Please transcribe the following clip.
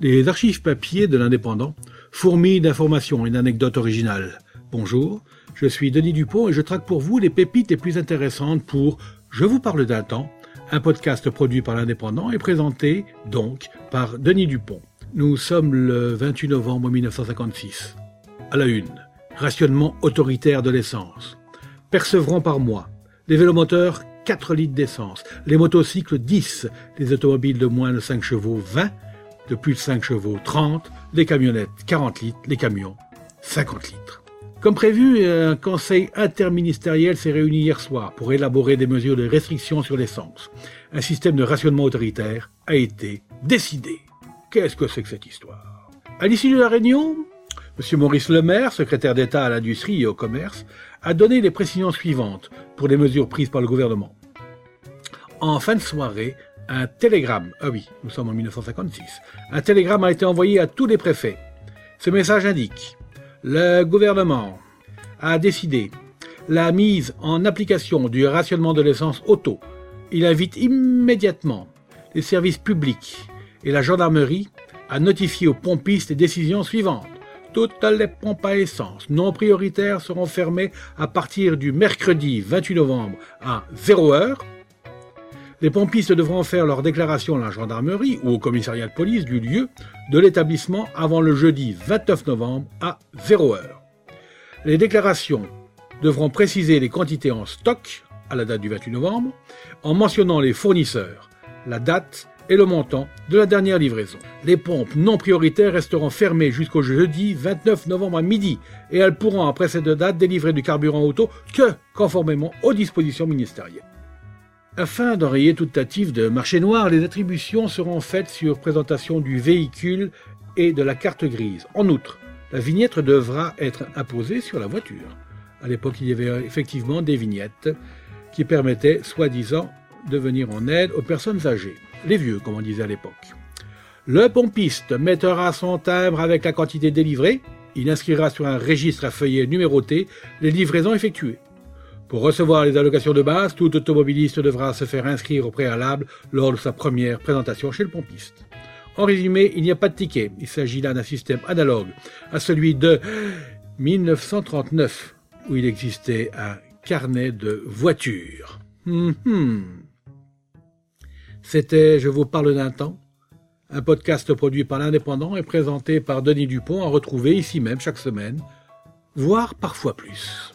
Les archives papier de l'Indépendant fourmillent d'informations et d'anecdotes originales. Bonjour, je suis Denis Dupont et je traque pour vous les pépites les plus intéressantes pour Je vous parle d'un temps, un podcast produit par l'Indépendant et présenté donc par Denis Dupont. Nous sommes le 28 novembre 1956. À la une, rationnement autoritaire de l'essence. Percevront par mois des vélomoteurs 4 litres d'essence, les motocycles 10, les automobiles de moins de 5 chevaux 20, de plus de 5 chevaux 30, les camionnettes 40 litres, les camions 50 litres. Comme prévu, un conseil interministériel s'est réuni hier soir pour élaborer des mesures de restriction sur l'essence. Un système de rationnement autoritaire a été décidé. Qu'est-ce que c'est que cette histoire? À l'issue de la réunion, M. Maurice Lemaire, secrétaire d'État à l'industrie et au commerce, a donné les précisions suivantes pour les mesures prises par le gouvernement. En fin de soirée, un télégramme, ah oui, nous sommes en 1956, un télégramme a été envoyé à tous les préfets. Ce message indique le gouvernement a décidé la mise en application du rationnement de l'essence auto. Il invite immédiatement les services publics et la gendarmerie à notifier aux pompistes les décisions suivantes. Toutes les pompes à essence non prioritaires seront fermées à partir du mercredi 28 novembre à 0 heure les pompistes devront faire leur déclaration à la gendarmerie ou au commissariat de police du lieu de l'établissement avant le jeudi 29 novembre à 0 heure. Les déclarations devront préciser les quantités en stock à la date du 28 novembre en mentionnant les fournisseurs, la date et le montant de la dernière livraison. Les pompes non prioritaires resteront fermées jusqu'au jeudi 29 novembre à midi et elles pourront après cette date délivrer du carburant auto que conformément aux dispositions ministérielles. Afin d'enrayer toute tentative de marché noir, les attributions seront faites sur présentation du véhicule et de la carte grise. En outre, la vignette devra être imposée sur la voiture. À l'époque, il y avait effectivement des vignettes qui permettaient, soi-disant, de venir en aide aux personnes âgées. Les vieux, comme on disait à l'époque. Le pompiste mettra son timbre avec la quantité délivrée. Il inscrira sur un registre à feuillet numéroté les livraisons effectuées. Pour recevoir les allocations de base, tout automobiliste devra se faire inscrire au préalable lors de sa première présentation chez le pompiste. En résumé, il n'y a pas de ticket. Il s'agit là d'un système analogue à celui de 1939, où il existait un carnet de voitures. Hum, hum. C'était Je vous parle d'un temps, un podcast produit par l'Indépendant et présenté par Denis Dupont à retrouver ici même chaque semaine, voire parfois plus.